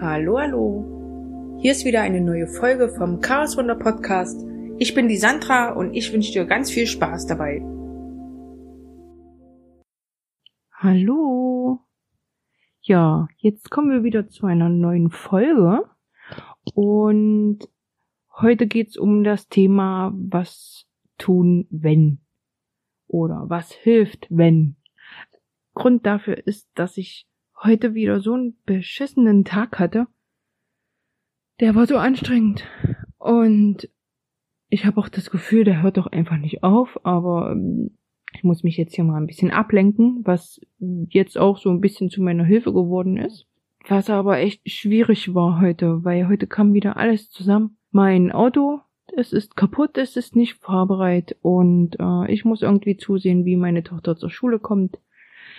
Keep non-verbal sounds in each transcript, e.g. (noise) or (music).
Hallo, hallo. Hier ist wieder eine neue Folge vom Chaos Wunder Podcast. Ich bin die Sandra und ich wünsche dir ganz viel Spaß dabei. Hallo. Ja, jetzt kommen wir wieder zu einer neuen Folge und heute geht's um das Thema, was tun, wenn oder was hilft, wenn. Grund dafür ist, dass ich heute wieder so einen beschissenen Tag hatte. Der war so anstrengend. Und ich habe auch das Gefühl, der hört doch einfach nicht auf, aber ähm, ich muss mich jetzt hier mal ein bisschen ablenken, was jetzt auch so ein bisschen zu meiner Hilfe geworden ist. Was aber echt schwierig war heute, weil heute kam wieder alles zusammen. Mein Auto, es ist kaputt, es ist nicht fahrbereit und äh, ich muss irgendwie zusehen, wie meine Tochter zur Schule kommt.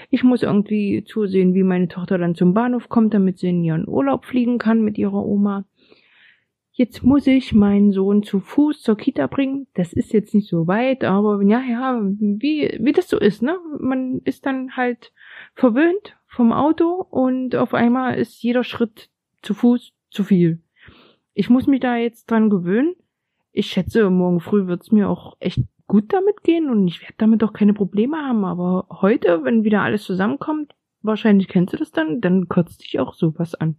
Ich muss irgendwie zusehen, wie meine Tochter dann zum Bahnhof kommt, damit sie in ihren Urlaub fliegen kann mit ihrer Oma. Jetzt muss ich meinen Sohn zu Fuß zur Kita bringen. Das ist jetzt nicht so weit, aber ja, ja, wie, wie das so ist, ne? Man ist dann halt verwöhnt vom Auto und auf einmal ist jeder Schritt zu Fuß zu viel. Ich muss mich da jetzt dran gewöhnen. Ich schätze, morgen früh wird's mir auch echt gut damit gehen und ich werde damit auch keine Probleme haben. Aber heute, wenn wieder alles zusammenkommt, wahrscheinlich kennst du das dann, dann kotzt dich auch sowas an.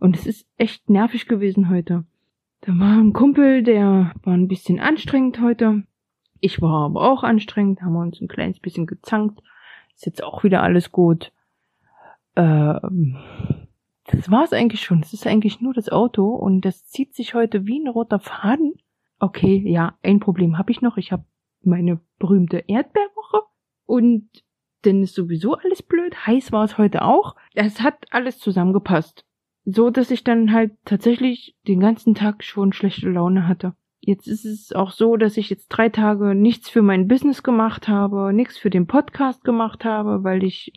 Und es ist echt nervig gewesen heute. Da war ein Kumpel, der war ein bisschen anstrengend heute. Ich war aber auch anstrengend, haben wir uns ein kleines bisschen gezankt. Ist jetzt auch wieder alles gut. Ähm, das war's eigentlich schon. Es ist eigentlich nur das Auto und das zieht sich heute wie ein roter Faden okay, ja, ein Problem habe ich noch. Ich habe meine berühmte Erdbeerwoche und dann ist sowieso alles blöd. Heiß war es heute auch. Es hat alles zusammengepasst. So, dass ich dann halt tatsächlich den ganzen Tag schon schlechte Laune hatte. Jetzt ist es auch so, dass ich jetzt drei Tage nichts für mein Business gemacht habe, nichts für den Podcast gemacht habe, weil ich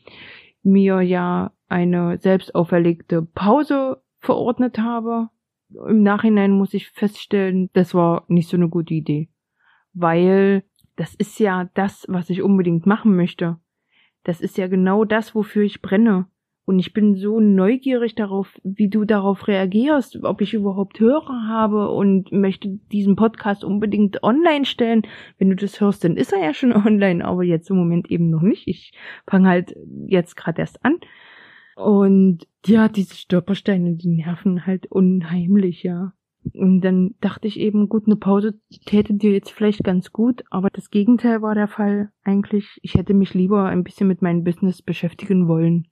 mir ja eine selbst auferlegte Pause verordnet habe im Nachhinein muss ich feststellen, das war nicht so eine gute Idee. Weil das ist ja das, was ich unbedingt machen möchte. Das ist ja genau das, wofür ich brenne. Und ich bin so neugierig darauf, wie du darauf reagierst, ob ich überhaupt Hörer habe und möchte diesen Podcast unbedingt online stellen. Wenn du das hörst, dann ist er ja schon (laughs) online, aber jetzt im Moment eben noch nicht. Ich fange halt jetzt gerade erst an. Und ja, diese Stolpersteine, die nerven halt unheimlich, ja. Und dann dachte ich eben, gut, eine Pause täte dir jetzt vielleicht ganz gut, aber das Gegenteil war der Fall eigentlich. Ich hätte mich lieber ein bisschen mit meinem Business beschäftigen wollen.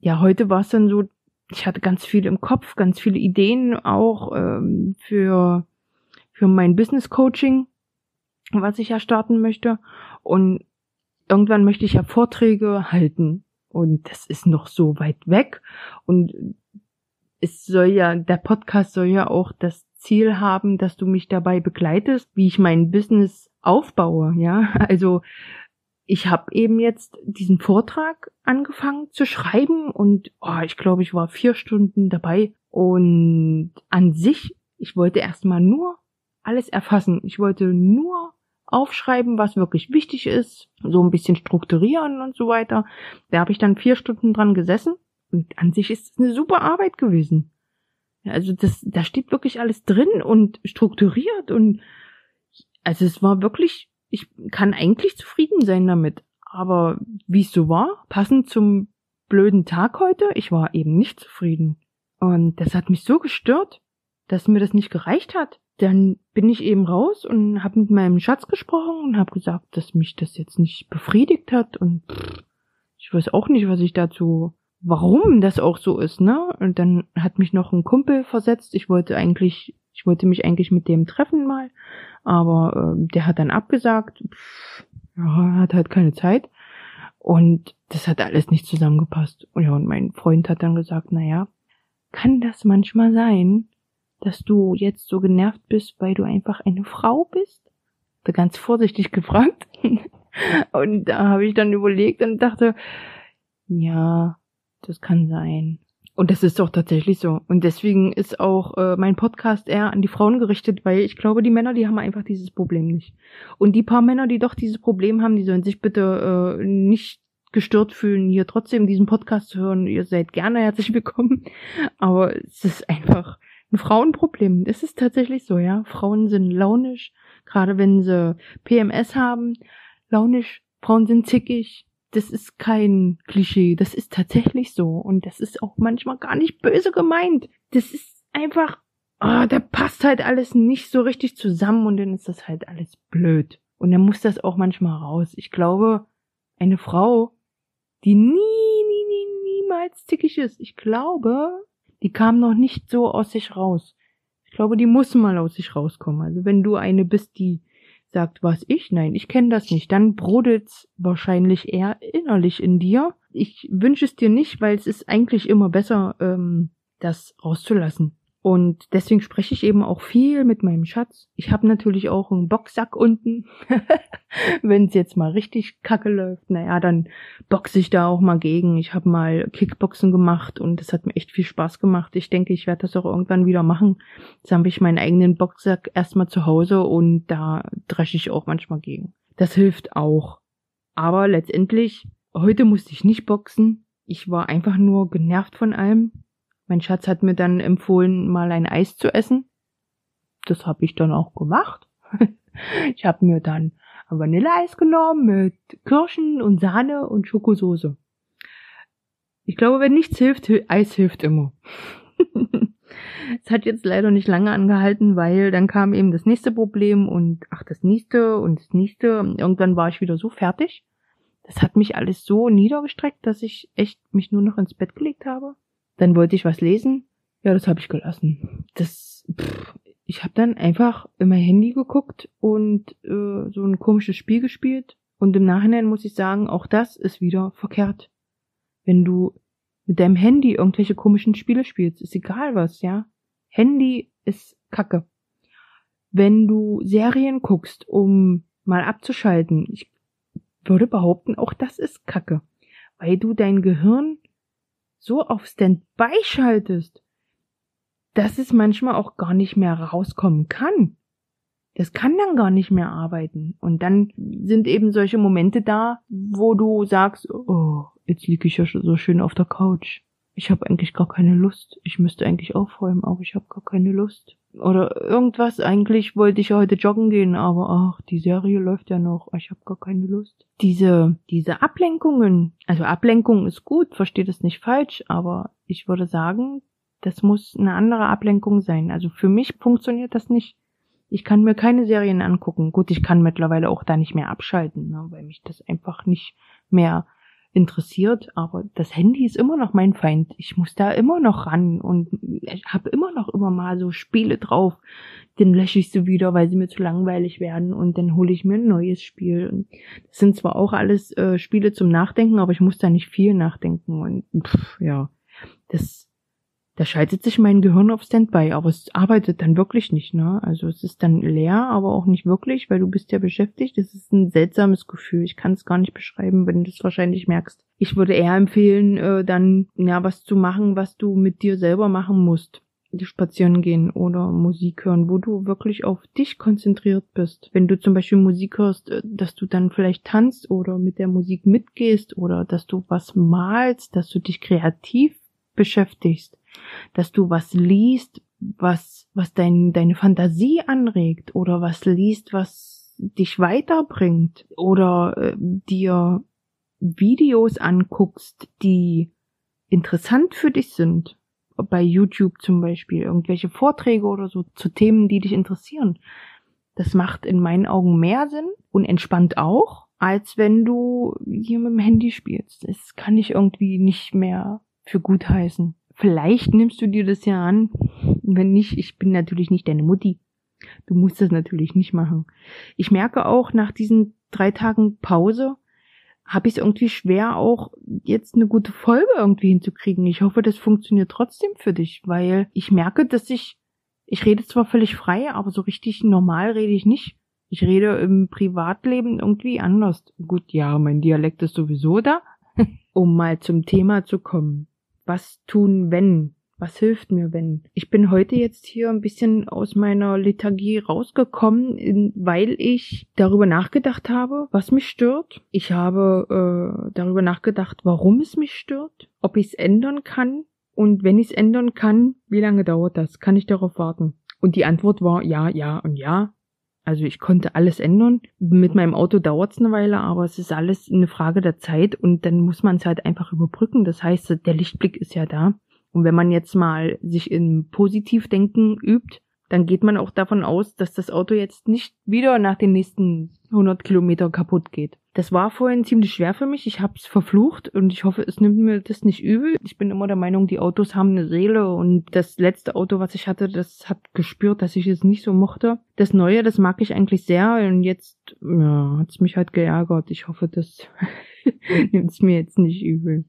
Ja, heute war es dann so, ich hatte ganz viel im Kopf, ganz viele Ideen auch ähm, für, für mein Business Coaching, was ich ja starten möchte. Und irgendwann möchte ich ja Vorträge halten. Und das ist noch so weit weg. Und es soll ja, der Podcast soll ja auch das Ziel haben, dass du mich dabei begleitest, wie ich mein Business aufbaue, ja. (laughs) Also ich habe eben jetzt diesen Vortrag angefangen zu schreiben und oh, ich glaube, ich war vier Stunden dabei und an sich, ich wollte erstmal nur alles erfassen. Ich wollte nur aufschreiben, was wirklich wichtig ist, so ein bisschen strukturieren und so weiter. Da habe ich dann vier Stunden dran gesessen und an sich ist es eine super Arbeit gewesen. Also das, da steht wirklich alles drin und strukturiert und also es war wirklich, ich kann eigentlich zufrieden sein damit. Aber wie es so war, passend zum blöden Tag heute, ich war eben nicht zufrieden. Und das hat mich so gestört, dass mir das nicht gereicht hat dann bin ich eben raus und habe mit meinem Schatz gesprochen und habe gesagt, dass mich das jetzt nicht befriedigt hat und ich weiß auch nicht, was ich dazu, warum das auch so ist, ne? Und dann hat mich noch ein Kumpel versetzt. Ich wollte eigentlich, ich wollte mich eigentlich mit dem treffen mal, aber äh, der hat dann abgesagt. Ja, hat halt keine Zeit. Und das hat alles nicht zusammengepasst. Und ja, und mein Freund hat dann gesagt, na ja, kann das manchmal sein, dass du jetzt so genervt bist, weil du einfach eine Frau bist? Da ganz vorsichtig gefragt. (laughs) und da habe ich dann überlegt und dachte, ja, das kann sein. Und das ist doch tatsächlich so. Und deswegen ist auch äh, mein Podcast eher an die Frauen gerichtet, weil ich glaube, die Männer, die haben einfach dieses Problem nicht. Und die paar Männer, die doch dieses Problem haben, die sollen sich bitte äh, nicht gestört fühlen, hier trotzdem diesen Podcast zu hören, ihr seid gerne herzlich willkommen. Aber es ist einfach ein Frauenproblem. Es ist tatsächlich so, ja. Frauen sind launisch, gerade wenn sie PMS haben, launisch. Frauen sind zickig. Das ist kein Klischee. Das ist tatsächlich so. Und das ist auch manchmal gar nicht böse gemeint. Das ist einfach, oh, da passt halt alles nicht so richtig zusammen und dann ist das halt alles blöd. Und dann muss das auch manchmal raus. Ich glaube, eine Frau, die nie, nie, nie, niemals zickig ist, ich glaube, die kam noch nicht so aus sich raus. Ich glaube, die muss mal aus sich rauskommen. Also wenn du eine bist, die sagt, was ich, nein, ich kenne das nicht, dann brodelt's wahrscheinlich eher innerlich in dir. Ich wünsche es dir nicht, weil es ist eigentlich immer besser, ähm, das rauszulassen. Und deswegen spreche ich eben auch viel mit meinem Schatz. Ich habe natürlich auch einen Boxsack unten. (laughs) Wenn es jetzt mal richtig kacke läuft, naja, dann boxe ich da auch mal gegen. Ich habe mal Kickboxen gemacht und das hat mir echt viel Spaß gemacht. Ich denke, ich werde das auch irgendwann wieder machen. Jetzt habe ich meinen eigenen Boxsack erstmal zu Hause und da dresche ich auch manchmal gegen. Das hilft auch. Aber letztendlich, heute musste ich nicht boxen. Ich war einfach nur genervt von allem mein Schatz hat mir dann empfohlen, mal ein Eis zu essen. Das habe ich dann auch gemacht. (laughs) ich habe mir dann Vanilleeis genommen mit Kirschen und Sahne und Schokosoße. Ich glaube, wenn nichts hilft, Eis hilft immer. (laughs) Es hat jetzt leider nicht lange angehalten, weil dann kam eben das nächste Problem und ach, das nächste und das nächste. Irgendwann war ich wieder so fertig. Das hat mich alles so niedergestreckt, dass ich echt mich nur noch ins Bett gelegt habe. Dann wollte ich was lesen. Ja, das habe ich gelassen. Das, pff, ich habe dann einfach in mein Handy geguckt und äh, so ein komisches Spiel gespielt. Und im Nachhinein muss ich sagen, auch das ist wieder verkehrt. Wenn du mit deinem Handy irgendwelche komischen Spiele spielst, ist egal was, ja. Handy ist Kacke. Wenn du Serien guckst, um mal abzuschalten, ich würde behaupten, auch das ist Kacke. Weil du dein Gehirn so auf Standby schaltest, dass es manchmal auch gar nicht mehr rauskommen kann. Das kann dann gar nicht mehr arbeiten. Und dann sind eben solche Momente da, wo du sagst, oh, jetzt liege ich ja so schön auf der Couch. Ich habe eigentlich gar keine Lust. Ich müsste eigentlich aufräumen, aber ich habe gar keine Lust oder irgendwas. Eigentlich wollte ich heute joggen gehen, aber ach, die Serie läuft ja noch. Ich habe gar keine Lust. Diese, diese Ablenkungen, also Ablenkung ist gut, versteht es nicht falsch, aber ich würde sagen, das muss eine andere Ablenkung sein. Also für mich funktioniert das nicht. Ich kann mir keine Serien angucken. Gut, ich kann mittlerweile auch da nicht mehr abschalten, ne, weil mich das einfach nicht mehr interessiert, aber das Handy ist immer noch mein Feind. Ich muss da immer noch ran und ich habe immer noch immer mal so Spiele drauf. Den lösche ich so wieder, weil sie mir zu langweilig werden und dann hole ich mir ein neues Spiel. Und das sind zwar auch alles äh, Spiele zum Nachdenken, aber ich muss da nicht viel nachdenken und pff, ja, das da schaltet sich mein Gehirn auf Standby, aber es arbeitet dann wirklich nicht, ne? Also es ist dann leer, aber auch nicht wirklich, weil du bist ja beschäftigt. Es ist ein seltsames Gefühl. Ich kann es gar nicht beschreiben, wenn du es wahrscheinlich merkst. Ich würde eher empfehlen, äh, dann ja was zu machen, was du mit dir selber machen musst. Spazieren gehen oder Musik hören, wo du wirklich auf dich konzentriert bist. Wenn du zum Beispiel Musik hörst, äh, dass du dann vielleicht tanzt oder mit der Musik mitgehst oder dass du was malst, dass du dich kreativ beschäftigst dass du was liest, was, was dein, deine Fantasie anregt oder was liest, was dich weiterbringt oder äh, dir Videos anguckst, die interessant für dich sind. Bei YouTube zum Beispiel, irgendwelche Vorträge oder so zu Themen, die dich interessieren. Das macht in meinen Augen mehr Sinn und entspannt auch, als wenn du hier mit dem Handy spielst. Das kann ich irgendwie nicht mehr für gut heißen. Vielleicht nimmst du dir das ja an. Wenn nicht, ich bin natürlich nicht deine Mutti. Du musst das natürlich nicht machen. Ich merke auch nach diesen drei Tagen Pause, habe ich es irgendwie schwer, auch jetzt eine gute Folge irgendwie hinzukriegen. Ich hoffe, das funktioniert trotzdem für dich, weil ich merke, dass ich, ich rede zwar völlig frei, aber so richtig normal rede ich nicht. Ich rede im Privatleben irgendwie anders. Gut, ja, mein Dialekt ist sowieso da. (laughs) um mal zum Thema zu kommen was tun, wenn Was hilft mir, wenn? Ich bin heute jetzt hier ein bisschen aus meiner Lethargie rausgekommen, weil ich darüber nachgedacht habe, was mich stört. Ich habe äh, darüber nachgedacht, warum es mich stört, ob ich es ändern kann und wenn ich es ändern kann, wie lange dauert das? Kann ich darauf warten? Und die Antwort war ja, ja und ja. Also ich konnte alles ändern. Mit meinem Auto dauert es eine Weile, aber es ist alles eine Frage der Zeit und dann muss man es halt einfach überbrücken. Das heißt, der Lichtblick ist ja da. Und wenn man jetzt mal sich in Positivdenken übt, dann geht man auch davon aus, dass das Auto jetzt nicht wieder nach den nächsten 100 Kilometer kaputt geht. Das war vorhin ziemlich schwer für mich. Ich habe es verflucht und ich hoffe, es nimmt mir das nicht übel. Ich bin immer der Meinung, die Autos haben eine Seele und das letzte Auto, was ich hatte, das hat gespürt, dass ich es nicht so mochte. Das neue, das mag ich eigentlich sehr und jetzt ja, hat es mich halt geärgert. Ich hoffe, das (laughs) nimmt es mir jetzt nicht übel.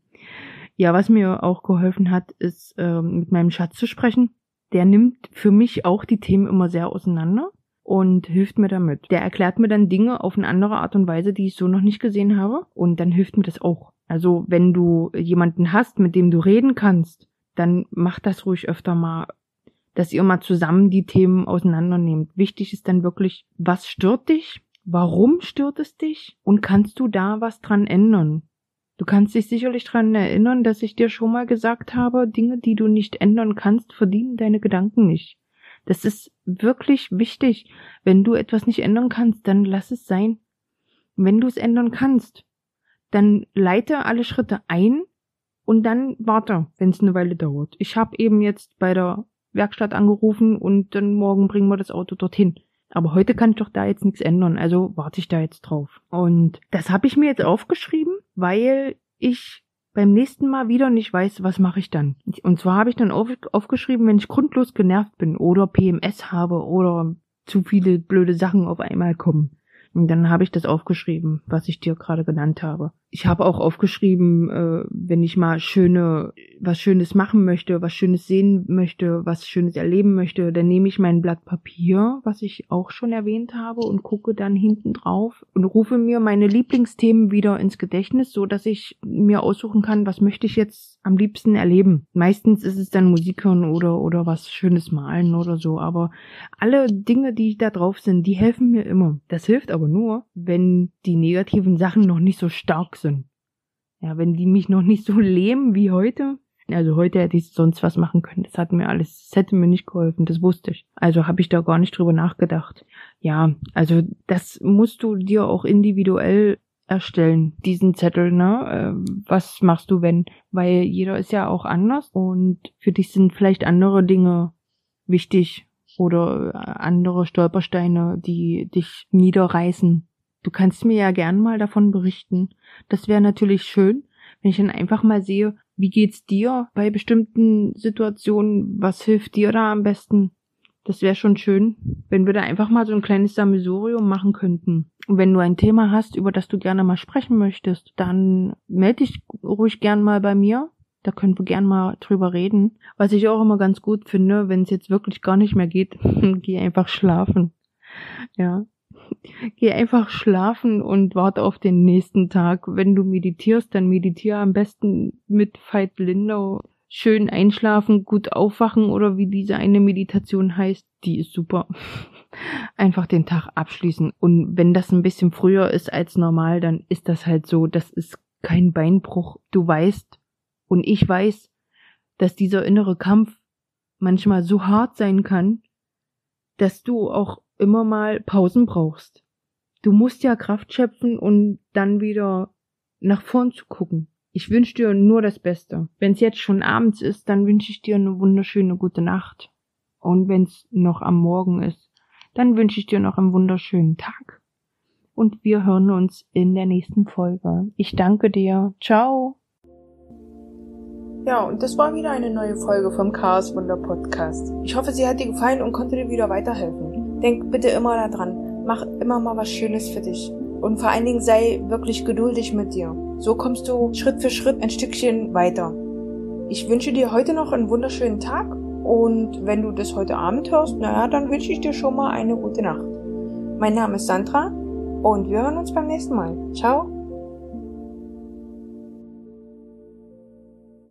Ja, was mir auch geholfen hat, ist ähm, mit meinem Schatz zu sprechen. Der nimmt für mich auch die Themen immer sehr auseinander und hilft mir damit. Der erklärt mir dann Dinge auf eine andere Art und Weise, die ich so noch nicht gesehen habe und dann hilft mir das auch. Also wenn du jemanden hast, mit dem du reden kannst, dann mach das ruhig öfter mal, dass ihr mal zusammen die Themen auseinandernehmt. Wichtig ist dann wirklich, was stört dich? Warum stört es dich? Und kannst du da was dran ändern? Du kannst dich sicherlich daran erinnern, dass ich dir schon mal gesagt habe, Dinge, die du nicht ändern kannst, verdienen deine Gedanken nicht. Das ist wirklich wichtig. Wenn du etwas nicht ändern kannst, dann lass es sein. Wenn du es ändern kannst, dann leite alle Schritte ein und dann warte, wenn es eine Weile dauert. Ich habe eben jetzt bei der Werkstatt angerufen und dann morgen bringen wir das Auto dorthin. Aber heute kann ich doch da jetzt nichts ändern, also warte ich da jetzt drauf. Und das habe ich mir jetzt aufgeschrieben, weil ich beim nächsten Mal wieder nicht weiß, was mache ich dann. Und zwar habe ich dann auf, aufgeschrieben, wenn ich grundlos genervt bin oder PMS habe oder zu viele blöde Sachen auf einmal kommen. Und dann habe ich das aufgeschrieben, was ich dir gerade genannt habe. Ich habe auch aufgeschrieben, äh, wenn ich mal schöne, was Schönes machen möchte, was Schönes sehen möchte, was Schönes erleben möchte, dann nehme ich mein Blatt Papier, was ich auch schon erwähnt habe, und gucke dann hinten drauf und rufe mir meine Lieblingsthemen wieder ins Gedächtnis, so dass ich mir aussuchen kann, was möchte ich jetzt am liebsten erleben. Meistens ist es dann Musik hören oder, oder was Schönes malen oder so, aber alle Dinge, die da drauf sind, die helfen mir immer. Das hilft aber nur, wenn die negativen Sachen noch nicht so stark sind. Ja, wenn die mich noch nicht so (laughs) lähmen wie heute. Also heute hätte ich sonst was machen können. Das hat mir alles, das hätte mir nicht geholfen, das wusste ich. Also habe ich da gar nicht drüber nachgedacht. Ja, also das musst du dir auch individuell erstellen, diesen Zettel, ne? Äh, was machst du, wenn? Weil jeder ist ja auch anders und für dich sind vielleicht andere Dinge wichtig oder andere Stolpersteine, die dich niederreißen. Du kannst mir ja gern mal davon berichten. Das wäre natürlich schön, wenn ich dann einfach mal sehe, wie geht's dir bei bestimmten Situationen, was hilft dir da am besten? Das wäre schon schön, wenn wir da einfach mal so ein kleines Sammelsurium machen könnten. Und wenn du ein Thema hast, über das du gerne mal sprechen möchtest, dann melde dich ruhig gern mal bei mir. Da können wir gern mal drüber reden. Was ich auch immer ganz gut finde, wenn es jetzt wirklich gar nicht mehr geht, (laughs) geh einfach schlafen. Ja. Geh einfach schlafen und warte auf den nächsten Tag. Wenn du meditierst, dann meditiere am besten mit Veit Lindau. Schön einschlafen, gut aufwachen oder wie diese eine Meditation heißt, die ist super. (laughs) Einfach den Tag abschließen. Und wenn das ein bisschen früher ist als normal, dann ist das halt so. Das ist kein Beinbruch. Du weißt und ich weiß, dass dieser innere Kampf manchmal so hart sein kann, dass du auch immer mal Pausen brauchst. Du musst ja Kraft schöpfen und dann wieder nach vorn zu gucken. Ich wünsche dir nur das Beste. Wenn es jetzt schon abends ist, dann wünsche ich dir eine wunderschöne gute Nacht. Und wenn es noch am Morgen ist, dann wünsche ich dir noch einen wunderschönen Tag. Und wir hören uns in der nächsten Folge. Ich danke dir. Ciao. Ja, und das war wieder eine neue Folge vom Chaos Wunder Podcast. Ich hoffe, sie hat dir gefallen und konnte dir wieder weiterhelfen. Denk bitte immer daran, mach immer mal was Schönes für dich. Und vor allen Dingen sei wirklich geduldig mit dir. So kommst du Schritt für Schritt ein Stückchen weiter. Ich wünsche dir heute noch einen wunderschönen Tag und wenn du das heute Abend hörst, naja, dann wünsche ich dir schon mal eine gute Nacht. Mein Name ist Sandra und wir hören uns beim nächsten Mal. Ciao.